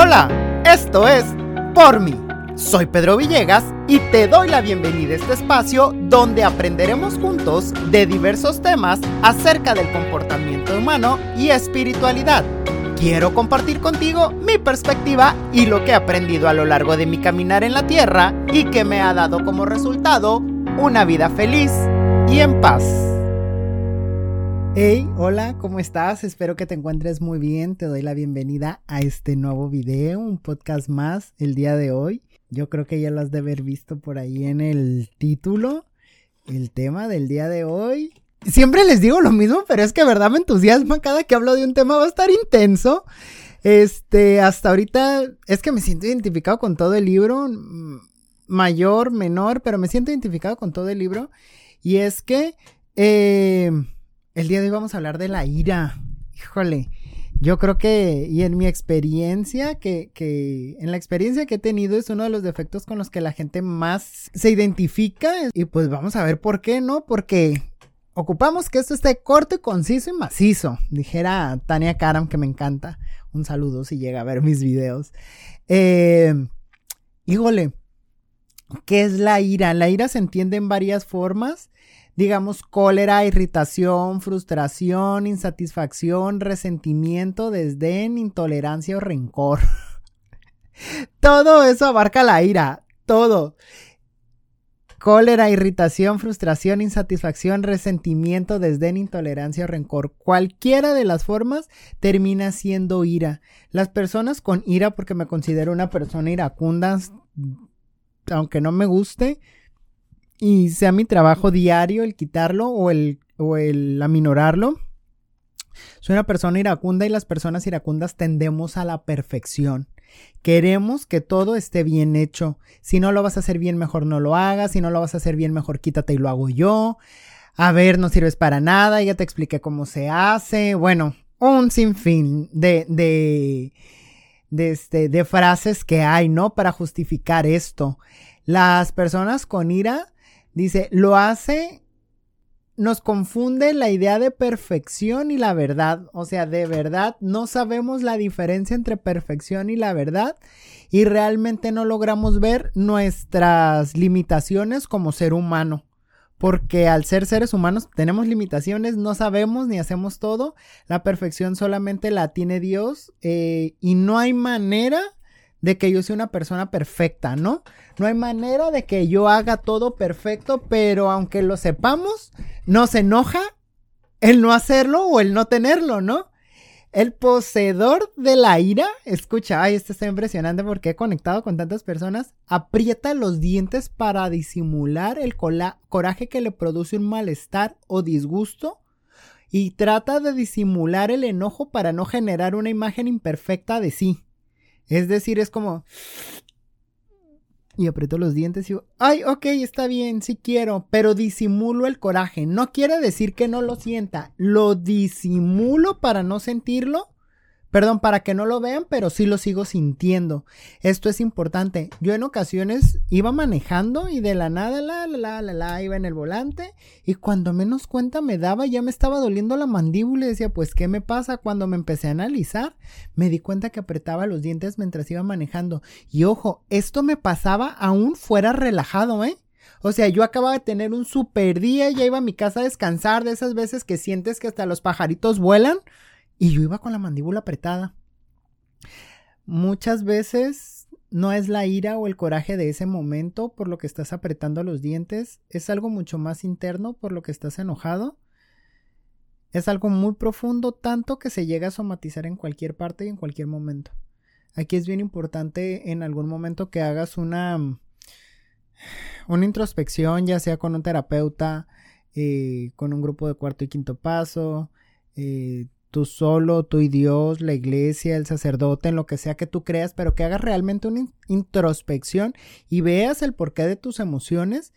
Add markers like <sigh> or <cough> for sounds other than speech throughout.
Hola, esto es Por mí. Soy Pedro Villegas y te doy la bienvenida a este espacio donde aprenderemos juntos de diversos temas acerca del comportamiento humano y espiritualidad. Quiero compartir contigo mi perspectiva y lo que he aprendido a lo largo de mi caminar en la tierra y que me ha dado como resultado una vida feliz y en paz. Hey, hola, ¿cómo estás? Espero que te encuentres muy bien. Te doy la bienvenida a este nuevo video, un podcast más el día de hoy. Yo creo que ya lo has de haber visto por ahí en el título. El tema del día de hoy. Siempre les digo lo mismo, pero es que verdad me entusiasma cada que hablo de un tema va a estar intenso. Este, hasta ahorita es que me siento identificado con todo el libro, mayor, menor, pero me siento identificado con todo el libro. Y es que eh, el día de hoy vamos a hablar de la ira. Híjole, yo creo que, y en mi experiencia, que, que, en la experiencia que he tenido es uno de los defectos con los que la gente más se identifica. Y pues vamos a ver por qué, ¿no? Porque ocupamos que esto esté corto, conciso y macizo. Dijera Tania Karam, que me encanta. Un saludo si llega a ver mis videos. Eh, híjole, ¿qué es la ira? La ira se entiende en varias formas digamos, cólera, irritación, frustración, insatisfacción, resentimiento, desdén, intolerancia o rencor. <laughs> todo eso abarca la ira, todo. Cólera, irritación, frustración, insatisfacción, resentimiento, desdén, intolerancia o rencor. Cualquiera de las formas termina siendo ira. Las personas con ira, porque me considero una persona iracunda, aunque no me guste, y sea mi trabajo diario el quitarlo o el, o el aminorarlo. Soy una persona iracunda y las personas iracundas tendemos a la perfección. Queremos que todo esté bien hecho. Si no lo vas a hacer bien, mejor no lo hagas. Si no lo vas a hacer bien, mejor quítate y lo hago yo. A ver, no sirves para nada. Ya te expliqué cómo se hace. Bueno, un sinfín de, de, de, este, de frases que hay, ¿no? Para justificar esto. Las personas con ira Dice, lo hace, nos confunde la idea de perfección y la verdad. O sea, de verdad no sabemos la diferencia entre perfección y la verdad y realmente no logramos ver nuestras limitaciones como ser humano. Porque al ser seres humanos tenemos limitaciones, no sabemos ni hacemos todo. La perfección solamente la tiene Dios eh, y no hay manera de que yo sea una persona perfecta, ¿no? No hay manera de que yo haga todo perfecto, pero aunque lo sepamos, nos enoja el no hacerlo o el no tenerlo, ¿no? El poseedor de la ira, escucha, ay, esto está impresionante porque he conectado con tantas personas, aprieta los dientes para disimular el coraje que le produce un malestar o disgusto y trata de disimular el enojo para no generar una imagen imperfecta de sí. Es decir, es como... Y aprieto los dientes y digo, ay, ok, está bien, sí quiero, pero disimulo el coraje. No quiere decir que no lo sienta, lo disimulo para no sentirlo Perdón, para que no lo vean, pero sí lo sigo sintiendo. Esto es importante. Yo en ocasiones iba manejando y de la nada, la, la, la, la, la, iba en el volante y cuando menos cuenta me daba, ya me estaba doliendo la mandíbula y decía, pues, ¿qué me pasa? Cuando me empecé a analizar, me di cuenta que apretaba los dientes mientras iba manejando. Y ojo, esto me pasaba aún fuera relajado, ¿eh? O sea, yo acababa de tener un super día, ya iba a mi casa a descansar de esas veces que sientes que hasta los pajaritos vuelan. Y yo iba con la mandíbula apretada. Muchas veces no es la ira o el coraje de ese momento por lo que estás apretando los dientes, es algo mucho más interno por lo que estás enojado. Es algo muy profundo, tanto que se llega a somatizar en cualquier parte y en cualquier momento. Aquí es bien importante en algún momento que hagas una, una introspección, ya sea con un terapeuta, eh, con un grupo de cuarto y quinto paso, eh, tú solo, tú y Dios, la iglesia, el sacerdote, en lo que sea que tú creas, pero que hagas realmente una introspección y veas el porqué de tus emociones.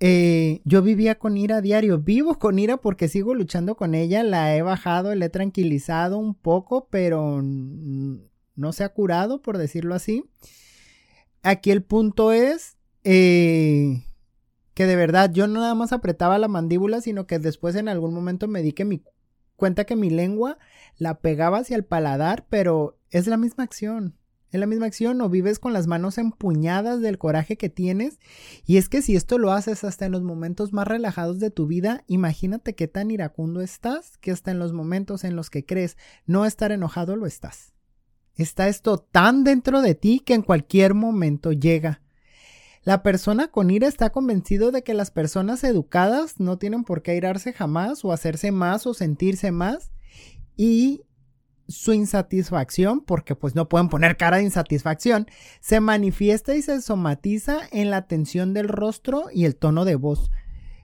Eh, yo vivía con ira a diario, vivo con ira porque sigo luchando con ella, la he bajado, la he tranquilizado un poco, pero no se ha curado, por decirlo así. Aquí el punto es eh, que de verdad yo no nada más apretaba la mandíbula, sino que después en algún momento me di que mi cuenta que mi lengua la pegaba hacia el paladar, pero es la misma acción. en la misma acción o vives con las manos empuñadas del coraje que tienes. Y es que si esto lo haces hasta en los momentos más relajados de tu vida, imagínate qué tan iracundo estás que hasta en los momentos en los que crees no estar enojado lo estás. Está esto tan dentro de ti que en cualquier momento llega. La persona con ira está convencido de que las personas educadas no tienen por qué irarse jamás o hacerse más o sentirse más y su insatisfacción, porque pues no pueden poner cara de insatisfacción, se manifiesta y se somatiza en la tensión del rostro y el tono de voz.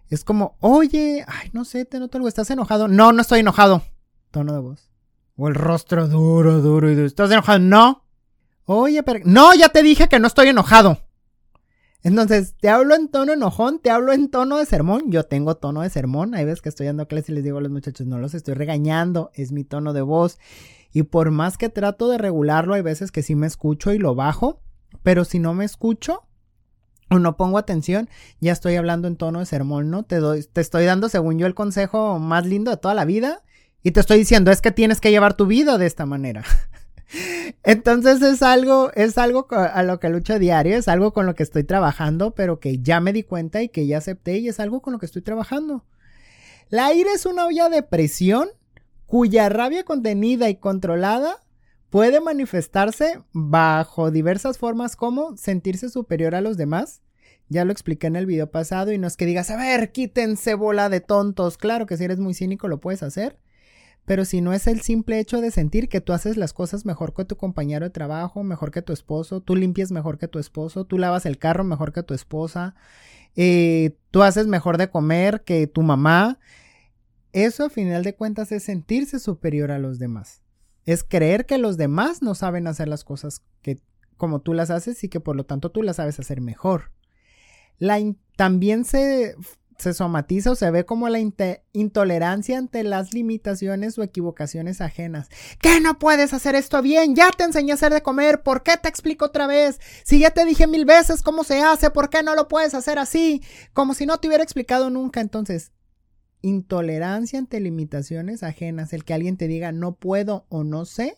Es como, oye, ay, no sé, te noto algo, ¿estás enojado? No, no estoy enojado. Tono de voz. O el rostro duro, duro y duro. ¿Estás enojado? No. Oye, pero... No, ya te dije que no estoy enojado. Entonces, te hablo en tono enojón, te hablo en tono de sermón. Yo tengo tono de sermón. Hay veces que estoy dando clases y les digo a los muchachos, no los estoy regañando, es mi tono de voz. Y por más que trato de regularlo, hay veces que sí me escucho y lo bajo. Pero si no me escucho o no pongo atención, ya estoy hablando en tono de sermón, ¿no? Te, doy, te estoy dando, según yo, el consejo más lindo de toda la vida. Y te estoy diciendo, es que tienes que llevar tu vida de esta manera. <laughs> Entonces es algo, es algo a lo que lucho diario, es algo con lo que estoy trabajando, pero que ya me di cuenta y que ya acepté y es algo con lo que estoy trabajando. La ira es una olla de presión cuya rabia contenida y controlada puede manifestarse bajo diversas formas como sentirse superior a los demás. Ya lo expliqué en el video pasado y no es que digas, a ver, quítense bola de tontos. Claro que si eres muy cínico lo puedes hacer pero si no es el simple hecho de sentir que tú haces las cosas mejor que tu compañero de trabajo, mejor que tu esposo, tú limpias mejor que tu esposo, tú lavas el carro mejor que tu esposa, eh, tú haces mejor de comer que tu mamá, eso a final de cuentas es sentirse superior a los demás. Es creer que los demás no saben hacer las cosas que como tú las haces y que por lo tanto tú las sabes hacer mejor. También se se somatiza o se ve como la intolerancia ante las limitaciones o equivocaciones ajenas. ¿Qué no puedes hacer esto bien? Ya te enseñé a hacer de comer, ¿por qué te explico otra vez? Si ya te dije mil veces cómo se hace, ¿por qué no lo puedes hacer así? Como si no te hubiera explicado nunca. Entonces, intolerancia ante limitaciones ajenas, el que alguien te diga no puedo o no sé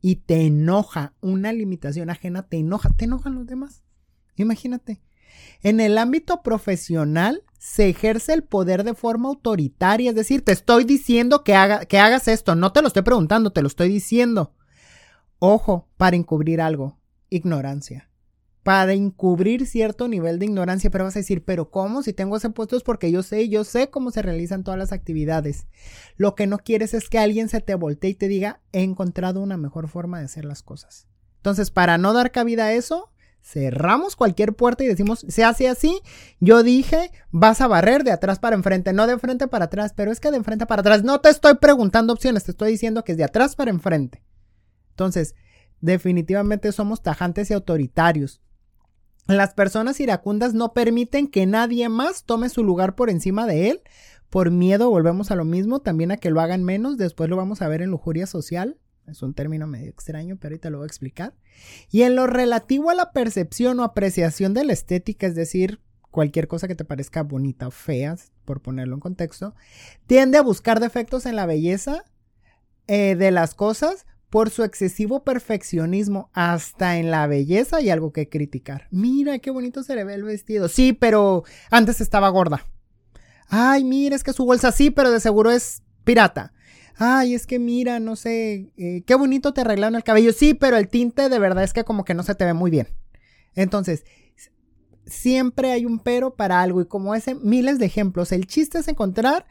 y te enoja, una limitación ajena te enoja, te enojan los demás. Imagínate. En el ámbito profesional se ejerce el poder de forma autoritaria, es decir, te estoy diciendo que, haga, que hagas esto, no te lo estoy preguntando, te lo estoy diciendo. Ojo, para encubrir algo, ignorancia. Para encubrir cierto nivel de ignorancia, pero vas a decir, pero ¿cómo? Si tengo ese puesto es porque yo sé, yo sé cómo se realizan todas las actividades. Lo que no quieres es que alguien se te voltee y te diga, he encontrado una mejor forma de hacer las cosas. Entonces, para no dar cabida a eso, cerramos cualquier puerta y decimos, se hace así, yo dije, vas a barrer de atrás para enfrente, no de frente para atrás, pero es que de enfrente para atrás, no te estoy preguntando opciones, te estoy diciendo que es de atrás para enfrente. Entonces, definitivamente somos tajantes y autoritarios. Las personas iracundas no permiten que nadie más tome su lugar por encima de él. Por miedo, volvemos a lo mismo, también a que lo hagan menos, después lo vamos a ver en lujuria social. Es un término medio extraño, pero ahorita lo voy a explicar. Y en lo relativo a la percepción o apreciación de la estética, es decir, cualquier cosa que te parezca bonita o fea, por ponerlo en contexto, tiende a buscar defectos en la belleza eh, de las cosas por su excesivo perfeccionismo, hasta en la belleza hay algo que criticar. Mira, qué bonito se le ve el vestido. Sí, pero antes estaba gorda. Ay, mira, es que su bolsa sí, pero de seguro es pirata ay, es que mira, no sé, eh, qué bonito te arreglaron el cabello. Sí, pero el tinte de verdad es que como que no se te ve muy bien. Entonces, siempre hay un pero para algo y como ese, miles de ejemplos. El chiste es encontrar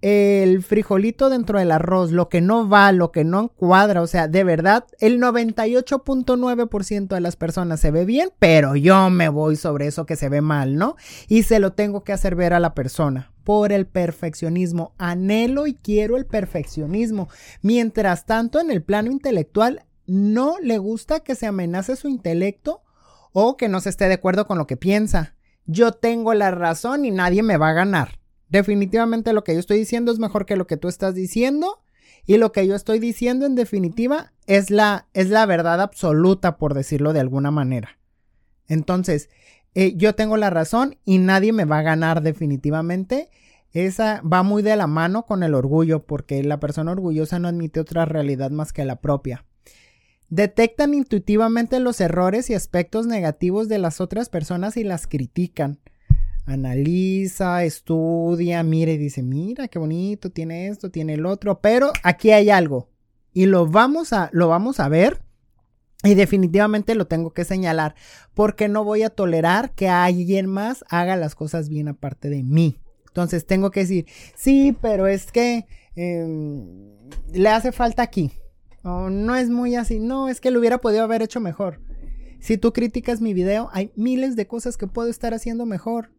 el frijolito dentro del arroz, lo que no va, lo que no encuadra, o sea, de verdad, el 98.9% de las personas se ve bien, pero yo me voy sobre eso que se ve mal, ¿no? Y se lo tengo que hacer ver a la persona por el perfeccionismo. Anhelo y quiero el perfeccionismo. Mientras tanto, en el plano intelectual, no le gusta que se amenace su intelecto o que no se esté de acuerdo con lo que piensa. Yo tengo la razón y nadie me va a ganar. Definitivamente lo que yo estoy diciendo es mejor que lo que tú estás diciendo. Y lo que yo estoy diciendo en definitiva es la, es la verdad absoluta, por decirlo de alguna manera. Entonces, eh, yo tengo la razón y nadie me va a ganar definitivamente. Esa va muy de la mano con el orgullo, porque la persona orgullosa no admite otra realidad más que la propia. Detectan intuitivamente los errores y aspectos negativos de las otras personas y las critican. Analiza, estudia, mira y dice, mira qué bonito, tiene esto, tiene el otro, pero aquí hay algo. Y lo vamos a, lo vamos a ver y definitivamente lo tengo que señalar porque no voy a tolerar que alguien más haga las cosas bien aparte de mí. Entonces tengo que decir, sí, pero es que em, le hace falta aquí. O no es muy así. No, es que lo hubiera podido haber hecho mejor. Si tú criticas mi video, hay miles de cosas que puedo estar haciendo mejor.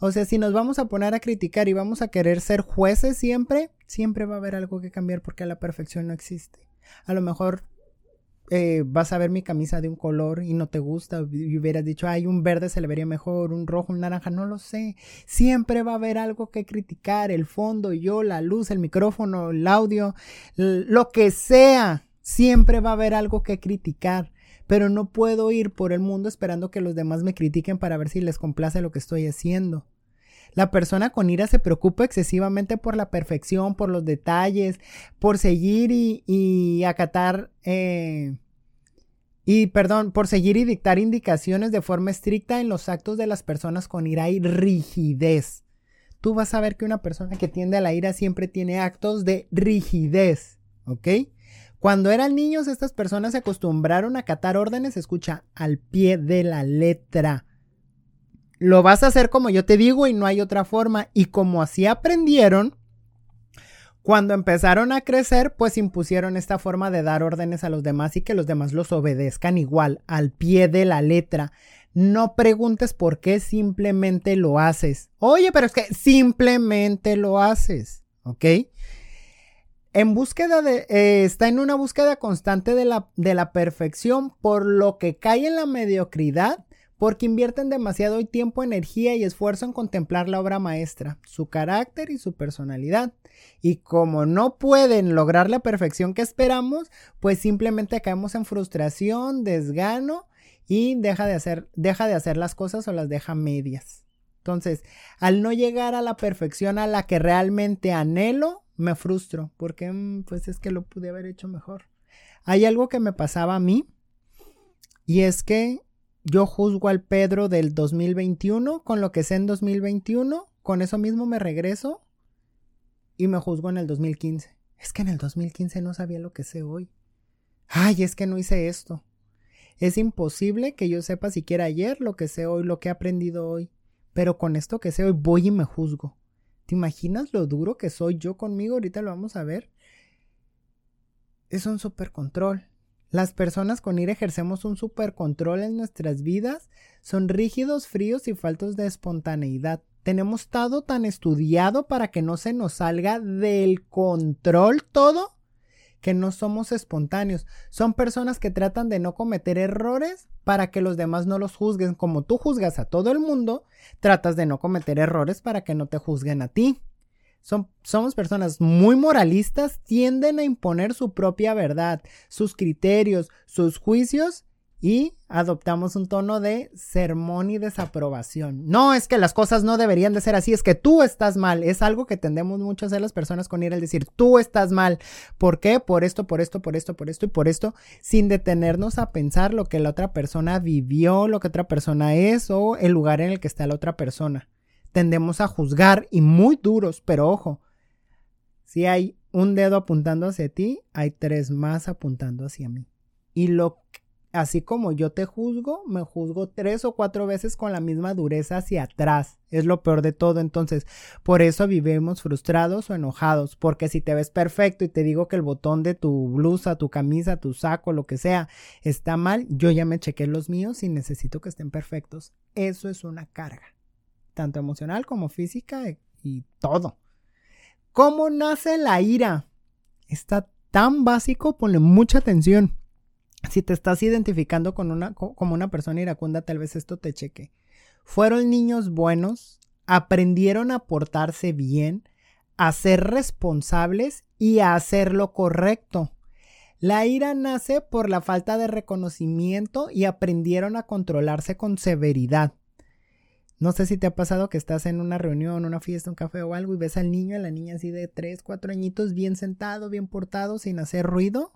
O sea, si nos vamos a poner a criticar y vamos a querer ser jueces siempre, siempre va a haber algo que cambiar porque la perfección no existe. A lo mejor eh, vas a ver mi camisa de un color y no te gusta y hubieras dicho, ay, un verde se le vería mejor, un rojo, un naranja, no lo sé. Siempre va a haber algo que criticar, el fondo, yo, la luz, el micrófono, el audio, lo que sea. Siempre va a haber algo que criticar, pero no puedo ir por el mundo esperando que los demás me critiquen para ver si les complace lo que estoy haciendo. La persona con ira se preocupa excesivamente por la perfección, por los detalles, por seguir y, acatar, eh, y perdón, por seguir y dictar indicaciones de forma estricta en los actos de las personas con ira y rigidez. Tú vas a ver que una persona que tiende a la ira siempre tiene actos de rigidez, ¿ok? Cuando eran niños, estas personas se acostumbraron a acatar órdenes, escucha, al pie de la letra lo vas a hacer como yo te digo y no hay otra forma. Y como así aprendieron, cuando empezaron a crecer, pues impusieron esta forma de dar órdenes a los demás y que los demás los obedezcan igual, al pie de la letra. No preguntes por qué simplemente lo haces. Oye, pero es que simplemente lo haces, ¿ok? En búsqueda de, eh, está en una búsqueda constante de la, de la perfección, por lo que cae en la mediocridad porque invierten demasiado tiempo, energía y esfuerzo en contemplar la obra maestra, su carácter y su personalidad. Y como no pueden lograr la perfección que esperamos, pues simplemente caemos en frustración, desgano y deja de hacer, deja de hacer las cosas o las deja medias. Entonces, al no llegar a la perfección a la que realmente anhelo, me frustro, porque mm, pues es que lo pude haber hecho mejor. Hay algo que me pasaba a mí y es que yo juzgo al Pedro del 2021 con lo que sé en 2021, con eso mismo me regreso y me juzgo en el 2015. Es que en el 2015 no sabía lo que sé hoy. Ay, es que no hice esto. Es imposible que yo sepa siquiera ayer lo que sé hoy, lo que he aprendido hoy. Pero con esto que sé hoy voy y me juzgo. ¿Te imaginas lo duro que soy yo conmigo? Ahorita lo vamos a ver. Es un super control. Las personas con ira ejercemos un supercontrol en nuestras vidas, son rígidos, fríos y faltos de espontaneidad. Tenemos estado tan estudiado para que no se nos salga del control todo que no somos espontáneos. Son personas que tratan de no cometer errores para que los demás no los juzguen. Como tú juzgas a todo el mundo, tratas de no cometer errores para que no te juzguen a ti somos personas muy moralistas, tienden a imponer su propia verdad, sus criterios, sus juicios y adoptamos un tono de sermón y desaprobación. No es que las cosas no deberían de ser así, es que tú estás mal. Es algo que tendemos mucho a hacer las personas con ir al decir, tú estás mal. ¿Por qué? Por esto, por esto, por esto, por esto y por esto, sin detenernos a pensar lo que la otra persona vivió, lo que otra persona es o el lugar en el que está la otra persona tendemos a juzgar y muy duros, pero ojo, si hay un dedo apuntando hacia ti, hay tres más apuntando hacia mí. Y lo así como yo te juzgo, me juzgo tres o cuatro veces con la misma dureza hacia atrás. Es lo peor de todo. Entonces, por eso vivimos frustrados o enojados. Porque si te ves perfecto y te digo que el botón de tu blusa, tu camisa, tu saco, lo que sea, está mal, yo ya me chequé los míos y necesito que estén perfectos. Eso es una carga tanto emocional como física e, y todo. ¿Cómo nace la ira? Está tan básico, ponle mucha atención. Si te estás identificando con una, como una persona iracunda, tal vez esto te cheque. Fueron niños buenos, aprendieron a portarse bien, a ser responsables y a hacer lo correcto. La ira nace por la falta de reconocimiento y aprendieron a controlarse con severidad. No sé si te ha pasado que estás en una reunión, una fiesta, un café o algo y ves al niño, a la niña así de 3, 4 añitos, bien sentado, bien portado, sin hacer ruido.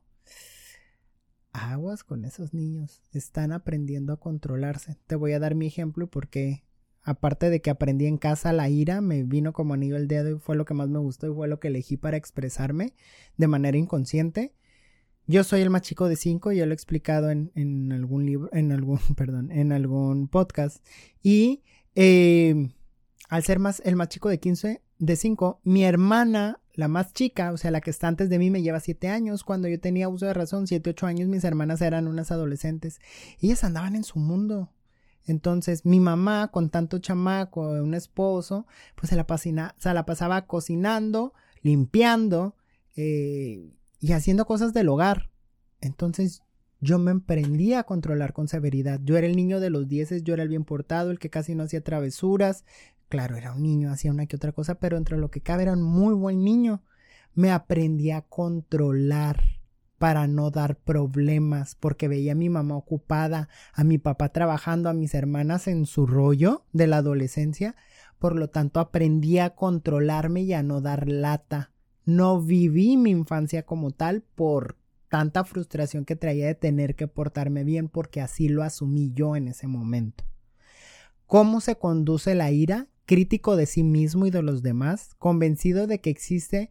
aguas con esos niños. Están aprendiendo a controlarse. Te voy a dar mi ejemplo porque aparte de que aprendí en casa la ira, me vino como anillo el dedo y fue lo que más me gustó y fue lo que elegí para expresarme de manera inconsciente. Yo soy el más chico de cinco, ya lo he explicado en, en algún libro, en algún, <laughs> perdón, en algún podcast. Y eh, al ser más, el más chico de 15, de 5, mi hermana, la más chica, o sea, la que está antes de mí, me lleva 7 años. Cuando yo tenía uso de razón, 7, 8 años, mis hermanas eran unas adolescentes. Ellas andaban en su mundo. Entonces, mi mamá, con tanto chamaco, un esposo, pues se la, se la pasaba cocinando, limpiando eh, y haciendo cosas del hogar. Entonces, yo me emprendía a controlar con severidad. Yo era el niño de los dieces, yo era el bien portado, el que casi no hacía travesuras. Claro, era un niño, hacía una que otra cosa, pero entre lo que cabe era un muy buen niño. Me aprendí a controlar para no dar problemas, porque veía a mi mamá ocupada, a mi papá trabajando, a mis hermanas en su rollo de la adolescencia, por lo tanto aprendí a controlarme y a no dar lata. No viví mi infancia como tal por tanta frustración que traía de tener que portarme bien porque así lo asumí yo en ese momento. ¿Cómo se conduce la ira? Crítico de sí mismo y de los demás, convencido de que existe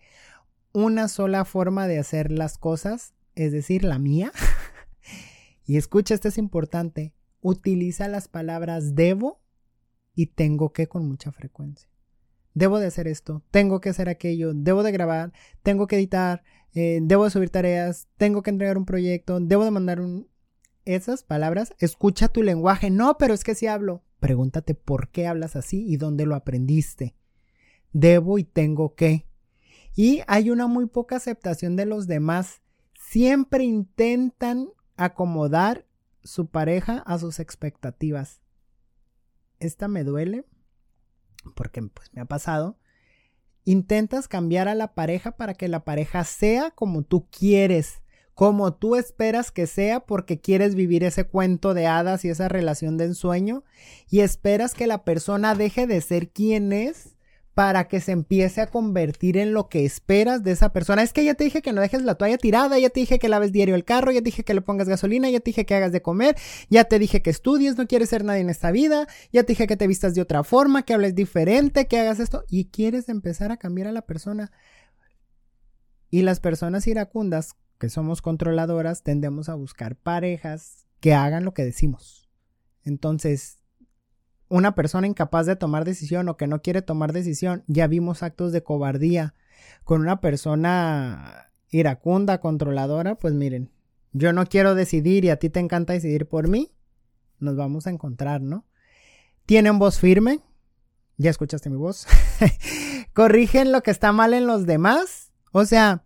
una sola forma de hacer las cosas es decir, la mía. <laughs> y escucha, esto es importante, utiliza las palabras debo y tengo que con mucha frecuencia. Debo de hacer esto, tengo que hacer aquello, debo de grabar, tengo que editar, eh, debo de subir tareas, tengo que entregar un proyecto, debo de mandar un... Esas palabras, escucha tu lenguaje. No, pero es que si hablo. Pregúntate por qué hablas así y dónde lo aprendiste. Debo y tengo que. Y hay una muy poca aceptación de los demás siempre intentan acomodar su pareja a sus expectativas. Esta me duele porque pues me ha pasado. Intentas cambiar a la pareja para que la pareja sea como tú quieres, como tú esperas que sea porque quieres vivir ese cuento de hadas y esa relación de ensueño y esperas que la persona deje de ser quien es para que se empiece a convertir en lo que esperas de esa persona. Es que ya te dije que no dejes la toalla tirada, ya te dije que laves diario el carro, ya te dije que le pongas gasolina, ya te dije que hagas de comer, ya te dije que estudies, no quieres ser nadie en esta vida, ya te dije que te vistas de otra forma, que hables diferente, que hagas esto y quieres empezar a cambiar a la persona. Y las personas iracundas, que somos controladoras, tendemos a buscar parejas que hagan lo que decimos. Entonces, una persona incapaz de tomar decisión o que no quiere tomar decisión, ya vimos actos de cobardía. Con una persona iracunda, controladora, pues miren, yo no quiero decidir y a ti te encanta decidir por mí, nos vamos a encontrar, ¿no? Tienen voz firme, ya escuchaste mi voz, <laughs> corrigen lo que está mal en los demás, o sea,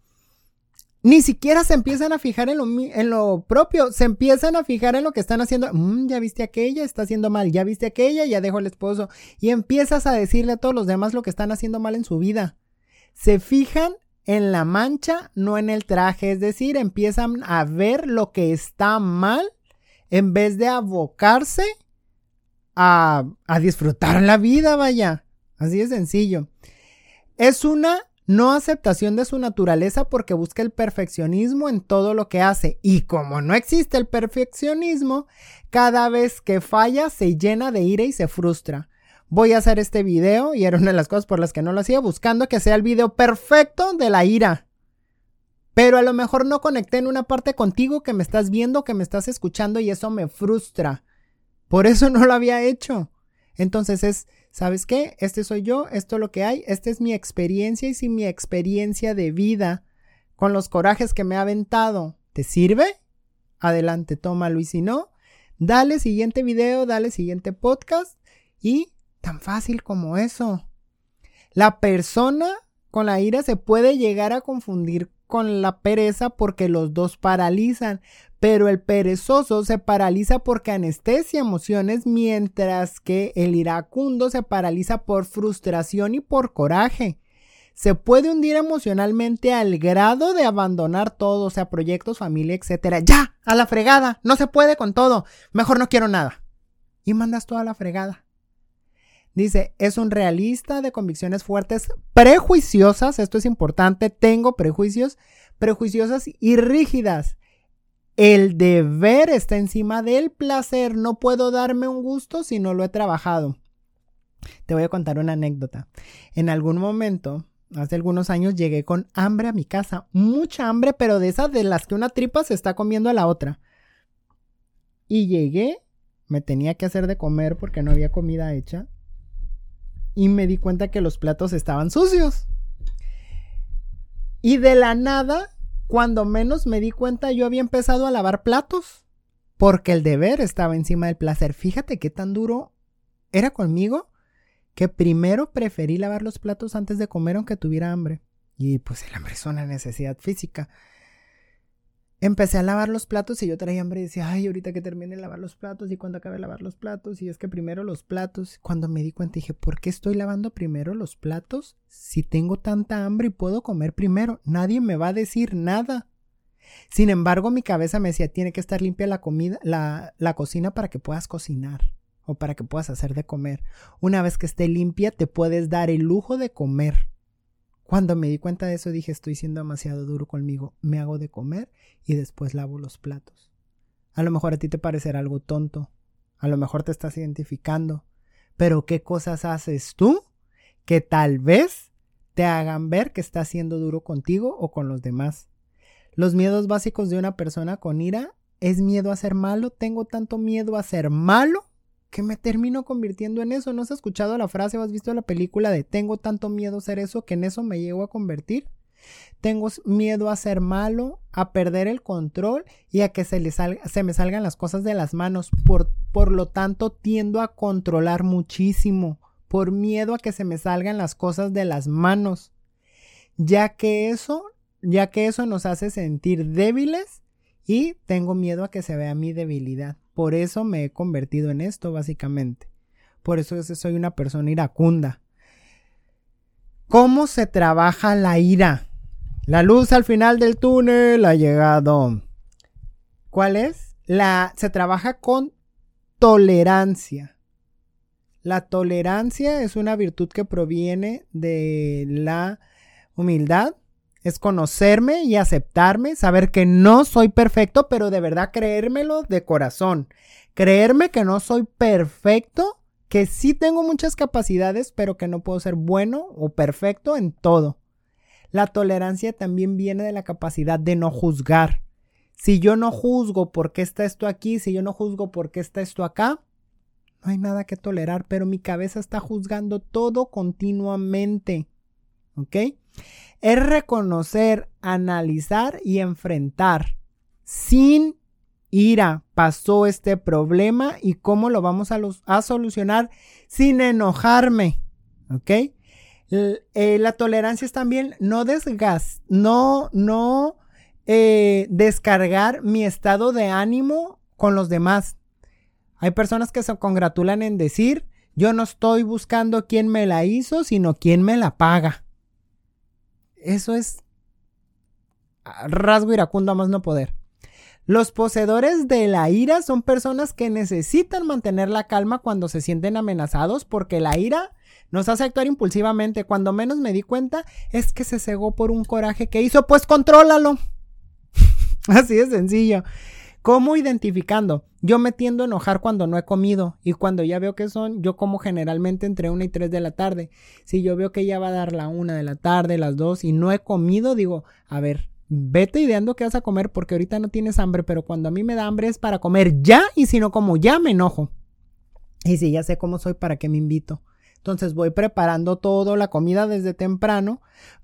ni siquiera se empiezan a fijar en lo, en lo propio, se empiezan a fijar en lo que están haciendo. Mm, ya viste aquella, está haciendo mal, ya viste aquella, ya dejó el esposo. Y empiezas a decirle a todos los demás lo que están haciendo mal en su vida. Se fijan en la mancha, no en el traje. Es decir, empiezan a ver lo que está mal en vez de abocarse a, a disfrutar la vida, vaya. Así de sencillo. Es una no aceptación de su naturaleza porque busca el perfeccionismo en todo lo que hace. Y como no existe el perfeccionismo, cada vez que falla se llena de ira y se frustra. Voy a hacer este video y era una de las cosas por las que no lo hacía, buscando que sea el video perfecto de la ira. Pero a lo mejor no conecté en una parte contigo que me estás viendo, que me estás escuchando y eso me frustra. Por eso no lo había hecho. Entonces es ¿sabes qué? Este soy yo, esto es lo que hay, esta es mi experiencia y si mi experiencia de vida con los corajes que me ha aventado te sirve, adelante, tómalo y si no, dale siguiente video, dale siguiente podcast y tan fácil como eso. La persona con la ira se puede llegar a confundir con la pereza porque los dos paralizan, pero el perezoso se paraliza porque anestesia emociones, mientras que el iracundo se paraliza por frustración y por coraje. Se puede hundir emocionalmente al grado de abandonar todo, o sea, proyectos, familia, etcétera. ¡Ya! ¡A la fregada! No se puede con todo. Mejor no quiero nada. Y mandas toda la fregada. Dice, es un realista de convicciones fuertes, prejuiciosas, esto es importante, tengo prejuicios, prejuiciosas y rígidas el deber está encima del placer. No puedo darme un gusto si no lo he trabajado. Te voy a contar una anécdota. En algún momento, hace algunos años, llegué con hambre a mi casa. Mucha hambre, pero de esas de las que una tripa se está comiendo a la otra. Y llegué, me tenía que hacer de comer porque no había comida hecha. Y me di cuenta que los platos estaban sucios. Y de la nada, cuando menos me di cuenta, yo había empezado a lavar platos. Porque el deber estaba encima del placer. Fíjate qué tan duro era conmigo que primero preferí lavar los platos antes de comer aunque tuviera hambre. Y pues el hambre es una necesidad física. Empecé a lavar los platos y yo traía hambre y decía, ay, ahorita que termine de lavar los platos y cuando acabe de lavar los platos y es que primero los platos. Cuando me di cuenta dije, ¿por qué estoy lavando primero los platos si tengo tanta hambre y puedo comer primero? Nadie me va a decir nada. Sin embargo, mi cabeza me decía, tiene que estar limpia la comida, la, la cocina para que puedas cocinar o para que puedas hacer de comer. Una vez que esté limpia, te puedes dar el lujo de comer. Cuando me di cuenta de eso, dije, estoy siendo demasiado duro conmigo. Me hago de comer y después lavo los platos. A lo mejor a ti te parecerá algo tonto. A lo mejor te estás identificando. Pero ¿qué cosas haces tú que tal vez te hagan ver que estás siendo duro contigo o con los demás? Los miedos básicos de una persona con ira es miedo a ser malo. Tengo tanto miedo a ser malo que me termino convirtiendo en eso. ¿No has escuchado la frase o has visto la película de tengo tanto miedo a ser eso que en eso me llego a convertir? Tengo miedo a ser malo, a perder el control y a que se, se me salgan las cosas de las manos. Por, por lo tanto, tiendo a controlar muchísimo por miedo a que se me salgan las cosas de las manos. Ya que eso, ya que eso nos hace sentir débiles y tengo miedo a que se vea mi debilidad. Por eso me he convertido en esto, básicamente. Por eso soy una persona iracunda. ¿Cómo se trabaja la ira? La luz al final del túnel ha llegado. ¿Cuál es? La se trabaja con tolerancia. La tolerancia es una virtud que proviene de la humildad, es conocerme y aceptarme, saber que no soy perfecto, pero de verdad creérmelo de corazón. Creerme que no soy perfecto, que sí tengo muchas capacidades, pero que no puedo ser bueno o perfecto en todo. La tolerancia también viene de la capacidad de no juzgar. Si yo no juzgo por qué está esto aquí, si yo no juzgo por qué está esto acá, no hay nada que tolerar, pero mi cabeza está juzgando todo continuamente. ¿Ok? Es reconocer, analizar y enfrentar sin ira pasó este problema y cómo lo vamos a, solucionar sin enojarme. ¿Ok? Eh, la tolerancia es también no desgas, no, no eh, descargar mi estado de ánimo con los demás. Hay personas que se congratulan en decir, yo no estoy buscando quién me la hizo, sino quién me la paga. Eso es rasgo iracundo a más no poder. Los poseedores de la ira son personas que necesitan mantener la calma cuando se sienten amenazados porque la ira nos hace actuar impulsivamente. Cuando menos me di cuenta es que se cegó por un coraje que hizo, pues contrólalo. <laughs> Así de sencillo. ¿Cómo identificando? Yo me tiendo a enojar cuando no he comido y cuando ya veo que son, yo como generalmente entre una y tres de la tarde. Si yo veo que ya va a dar la una de la tarde, las dos y no he comido, digo, a ver, vete ideando qué vas a comer porque ahorita no tienes hambre, pero cuando a mí me da hambre es para comer ya y si no como ya me enojo. Y si ya sé cómo soy, ¿para qué me invito? Entonces voy preparando todo, la comida desde temprano,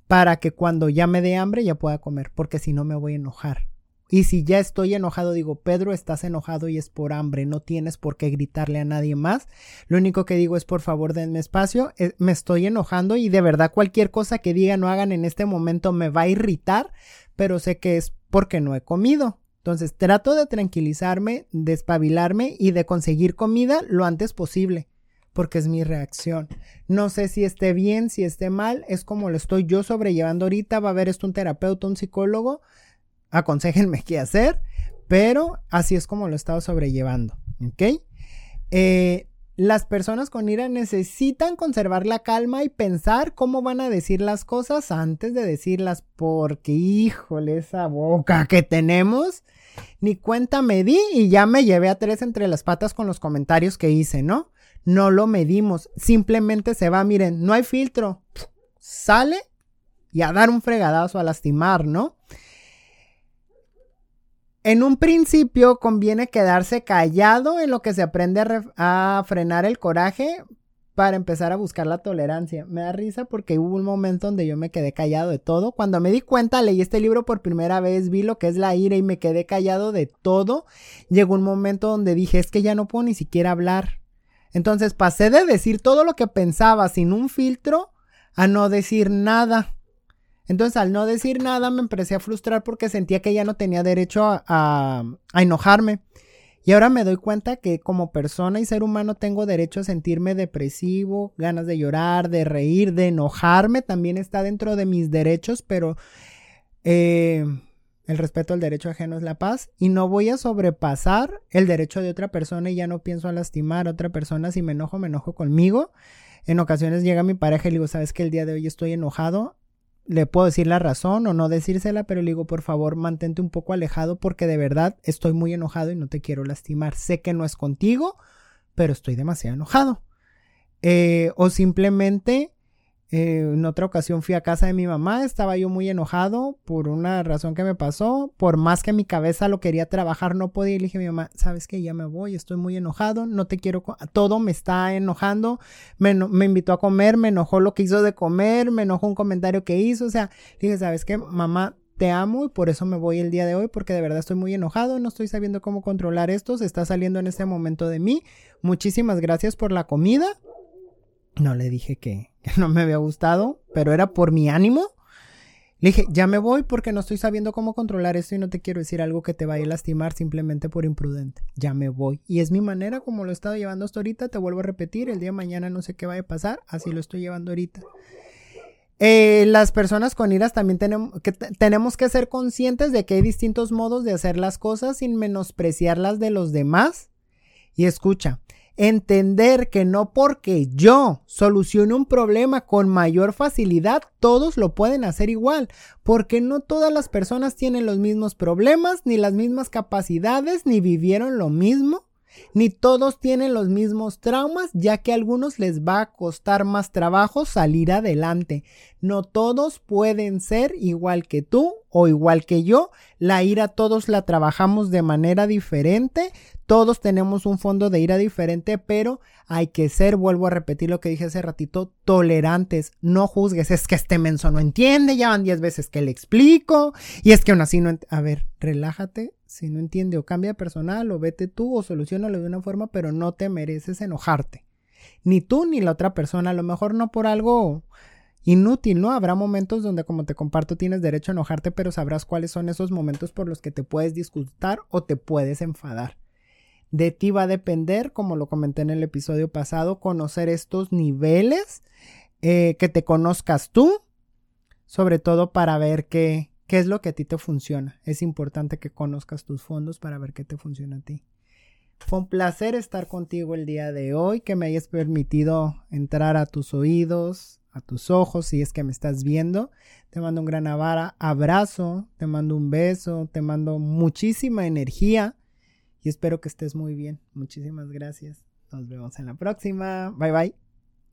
para que cuando ya me dé hambre ya pueda comer, porque si no me voy a enojar. Y si ya estoy enojado, digo, Pedro, estás enojado y es por hambre, no tienes por qué gritarle a nadie más. Lo único que digo es, por favor, denme espacio, eh, me estoy enojando y de verdad cualquier cosa que digan o hagan en este momento me va a irritar, pero sé que es porque no he comido. Entonces trato de tranquilizarme, de espabilarme y de conseguir comida lo antes posible, porque es mi reacción. No sé si esté bien, si esté mal, es como lo estoy yo sobrellevando ahorita, va a haber esto un terapeuta, un psicólogo aconsejenme qué hacer, pero así es como lo he estado sobrellevando, ¿ok? Eh, las personas con ira necesitan conservar la calma y pensar cómo van a decir las cosas antes de decirlas, porque híjole, esa boca que tenemos ni cuenta me di y ya me llevé a tres entre las patas con los comentarios que hice, ¿no? No lo medimos, simplemente se va, miren, no hay filtro, sale y a dar un fregadazo, a lastimar, ¿no? En un principio conviene quedarse callado en lo que se aprende a, frenar el coraje para empezar a buscar la tolerancia. Me da risa porque hubo un momento donde yo me quedé callado de todo. Cuando me di cuenta, leí este libro por primera vez, vi lo que es la ira y me quedé callado de todo. Llegó un momento donde dije, es que ya no puedo ni siquiera hablar. Entonces pasé de decir todo lo que pensaba sin un filtro a no decir nada. Entonces, al no decir nada, me empecé a frustrar porque sentía que ya no tenía derecho a, enojarme. Y ahora me doy cuenta que como persona y ser humano tengo derecho a sentirme depresivo, ganas de llorar, de reír, de enojarme, también está dentro de mis derechos, pero eh, el respeto al derecho ajeno es la paz y no voy a sobrepasar el derecho de otra persona y ya no pienso lastimar a otra persona. Si me enojo, me enojo conmigo. En ocasiones llega mi pareja y le digo, sabes que el día de hoy estoy enojado, le puedo decir la razón o no decírsela, pero le digo, por favor, mantente un poco alejado porque de verdad estoy muy enojado y no te quiero lastimar. Sé que no es contigo, pero estoy demasiado enojado. Eh, o simplemente eh, en otra ocasión fui a casa de mi mamá, estaba yo muy enojado por una razón que me pasó, por más que mi cabeza lo quería trabajar, no podía. Y le dije a mi mamá, sabes que ya me voy, estoy muy enojado, no te quiero, todo me está enojando. Me, invitó a comer, me enojó lo que hizo de comer, me enojó un comentario que hizo. O sea, dije, sabes que mamá, te amo y por eso me voy el día de hoy, porque de verdad estoy muy enojado, no estoy sabiendo cómo controlar esto, se está saliendo en este momento de mí. Muchísimas gracias por la comida. No le dije que, no me había gustado, pero era por mi ánimo. Le dije, ya me voy porque no estoy sabiendo cómo controlar esto y no te quiero decir algo que te vaya a lastimar simplemente por imprudente. Ya me voy. Y es mi manera como lo he estado llevando hasta ahorita. Te vuelvo a repetir, el día de mañana no sé qué va a pasar, así lo estoy llevando ahorita. Eh, las personas con iras también tenemos que, tenemos que ser conscientes de que hay distintos modos de hacer las cosas sin menospreciar las de los demás. Y escucha, Entender que no porque yo solucione un problema con mayor facilidad, todos lo pueden hacer igual, porque no todas las personas tienen los mismos problemas, ni las mismas capacidades, ni vivieron lo mismo, ni todos tienen los mismos traumas, ya que a algunos les va a costar más trabajo salir adelante. No todos pueden ser igual que tú o igual que yo. La ira todos la trabajamos de manera diferente. Todos tenemos un fondo de ira diferente, pero hay que ser, vuelvo a repetir lo que dije hace ratito, tolerantes. No juzgues, es que este menso no entiende, ya van 10 veces que le explico, y es que aún así no... A ver, relájate, si no entiende o cambia personal o vete tú o solucionalo de una forma, pero no te mereces enojarte. Ni tú ni la otra persona, a lo mejor no por algo inútil, ¿no? Habrá momentos donde, como te comparto, tienes derecho a enojarte, pero sabrás cuáles son esos momentos por los que te puedes disgustar o te puedes enfadar. De ti va a depender, como lo comenté en el episodio pasado, conocer estos niveles, eh, que te conozcas tú, sobre todo para ver qué, qué es lo que a ti te funciona. Es importante que conozcas tus fondos para ver qué te funciona a ti. Fue un placer estar contigo el día de hoy, que me hayas permitido entrar a tus oídos, a tus ojos, si es que me estás viendo. Te mando un gran abrazo, te mando un beso, te mando muchísima energía y espero que estés muy bien. Muchísimas gracias. Nos vemos en la próxima. Bye bye.